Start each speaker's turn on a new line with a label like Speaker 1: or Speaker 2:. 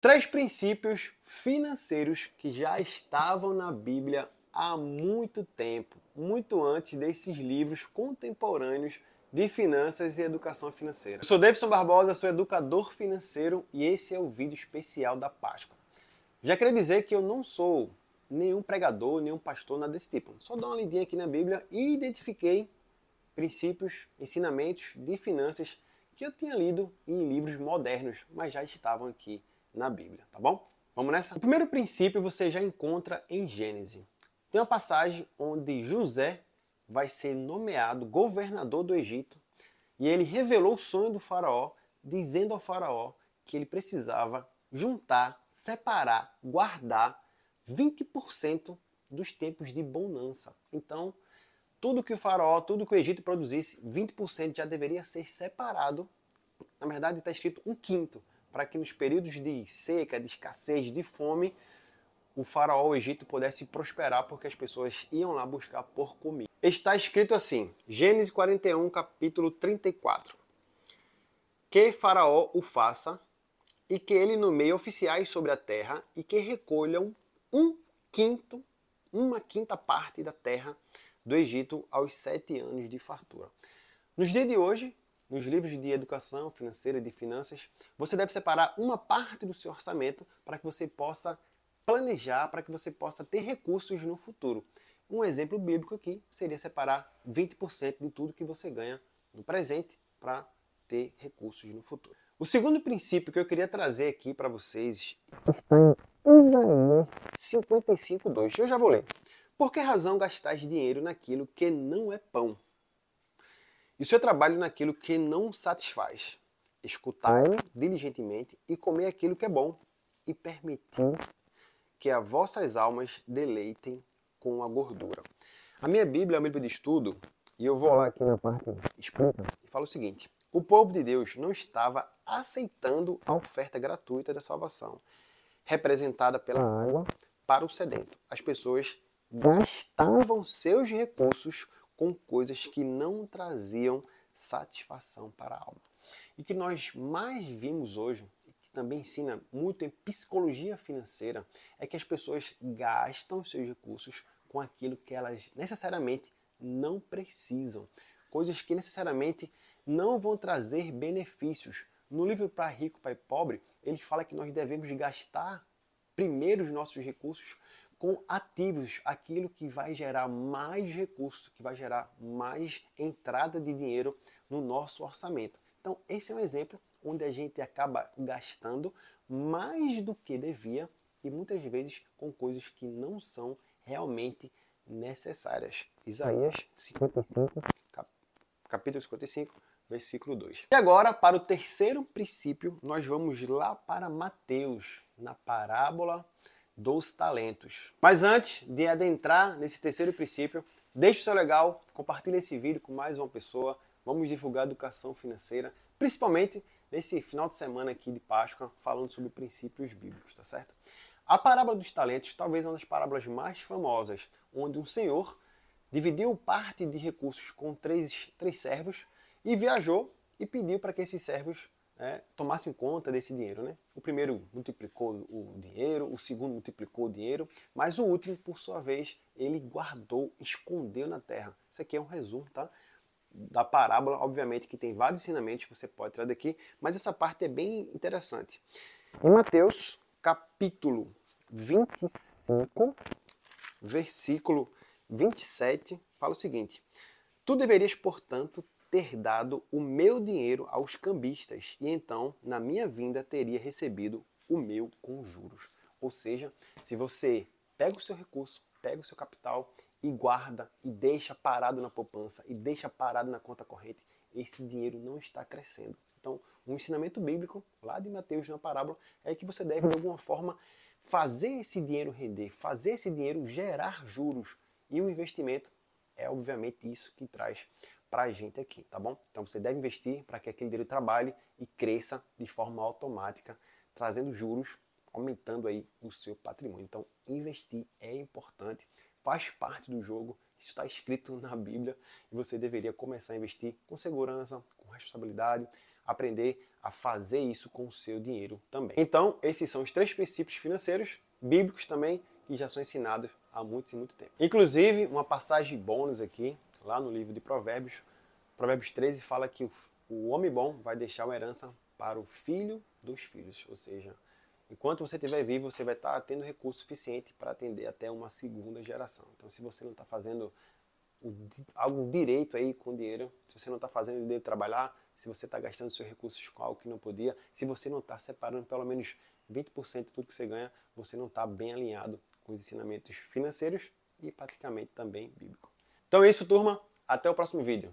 Speaker 1: Três princípios financeiros que já estavam na Bíblia há muito tempo, muito antes desses livros contemporâneos de finanças e educação financeira. Eu sou Davidson Barbosa, sou educador financeiro e esse é o vídeo especial da Páscoa. Já queria dizer que eu não sou nenhum pregador, nenhum pastor, nada desse tipo. Só dou uma lidinha aqui na Bíblia e identifiquei princípios, ensinamentos de finanças que eu tinha lido em livros modernos, mas já estavam aqui na Bíblia, tá bom? Vamos nessa? O primeiro princípio você já encontra em Gênesis. Tem uma passagem onde José vai ser nomeado governador do Egito e ele revelou o sonho do faraó, dizendo ao faraó que ele precisava juntar, separar, guardar 20% dos tempos de bonança. Então, tudo que o faraó, tudo que o Egito produzisse, 20% já deveria ser separado. Na verdade, está escrito um quinto, para que nos períodos de seca, de escassez, de fome, o faraó, o Egito, pudesse prosperar porque as pessoas iam lá buscar por comida. Está escrito assim, Gênesis 41, capítulo 34. Que faraó o faça e que ele nomeie oficiais sobre a terra e que recolham um quinto, uma quinta parte da terra do Egito aos sete anos de fartura. Nos dias de hoje, nos livros de educação financeira e de finanças, você deve separar uma parte do seu orçamento para que você possa planejar, para que você possa ter recursos no futuro. Um exemplo bíblico aqui seria separar 20% de tudo que você ganha no presente para ter recursos no futuro. O segundo princípio que eu queria trazer aqui para vocês está em Isaías 55:2. Eu já vou ler. Por que razão gastais dinheiro naquilo que não é pão? E seu trabalho naquilo que não satisfaz? Escutai-me diligentemente e comer aquilo que é bom, e permitir que as vossas almas deleitem com a gordura. A minha Bíblia é um livro de estudo, e eu vou lá aqui na parte explica, e fala o seguinte: o povo de Deus não estava aceitando a oferta gratuita da salvação, representada pela água. para o sedento. As pessoas gastavam seus recursos com coisas que não traziam satisfação para a alma. E que nós mais vimos hoje, que também ensina muito em psicologia financeira, é que as pessoas gastam seus recursos com aquilo que elas necessariamente não precisam, coisas que necessariamente não vão trazer benefícios. No livro Para Rico, Pai Pobre, ele fala que nós devemos gastar primeiro os nossos recursos com ativos, aquilo que vai gerar mais recursos, que vai gerar mais entrada de dinheiro no nosso orçamento. Então, esse é um exemplo onde a gente acaba gastando mais do que devia e muitas vezes com coisas que não são realmente necessárias. Isaías 55, capítulo 55, versículo 2. E agora, para o terceiro princípio, nós vamos lá para Mateus, na parábola dos talentos. Mas antes de adentrar nesse terceiro princípio, deixe o seu legal, compartilhe esse vídeo com mais uma pessoa. Vamos divulgar educação financeira, principalmente nesse final de semana aqui de Páscoa, falando sobre princípios bíblicos, tá certo? A parábola dos talentos, talvez uma das parábolas mais famosas, onde um senhor dividiu parte de recursos com três, três servos e viajou e pediu para que esses servos é, tomassem conta desse dinheiro. Né? O primeiro multiplicou o dinheiro, o segundo multiplicou o dinheiro, mas o último, por sua vez, ele guardou, escondeu na terra. Isso aqui é um resumo tá? da parábola, obviamente que tem vários ensinamentos que você pode tirar daqui, mas essa parte é bem interessante. Em Mateus, capítulo 25, versículo 27, fala o seguinte: Tu deverias, portanto, ter dado o meu dinheiro aos cambistas e então, na minha vinda, teria recebido o meu com juros. Ou seja, se você pega o seu recurso, pega o seu capital e guarda e deixa parado na poupança e deixa parado na conta corrente, esse dinheiro não está crescendo. Então, o um ensinamento bíblico, lá de Mateus na parábola, é que você deve, de alguma forma, fazer esse dinheiro render, fazer esse dinheiro gerar juros. E o investimento é, obviamente, isso que traz para a gente aqui, tá bom? Então você deve investir para que aquele dinheiro trabalhe e cresça de forma automática, trazendo juros, aumentando aí o seu patrimônio. Então investir é importante, faz parte do jogo, isso está escrito na Bíblia e você deveria começar a investir com segurança, com responsabilidade, aprender a fazer isso com o seu dinheiro também. Então, esses são os três princípios financeiros bíblicos também que já são ensinados há muito e muito tempo. Inclusive, uma passagem bônus aqui, lá no livro de Provérbios, Provérbios 13 fala que o, homem bom vai deixar uma herança para o filho dos filhos, ou seja, enquanto você estiver vivo, você vai estar tendo recurso suficiente para atender até uma segunda geração. Então, se você não está fazendo algo direito aí com dinheiro, se você não está fazendo o dinheiro trabalhar, se você está gastando seus recursos com algo que não podia, se você não está separando pelo menos 20% de tudo que você ganha, você não está bem alinhado com os ensinamentos financeiros e praticamente também bíblico. Então é isso, turma. Até o próximo vídeo.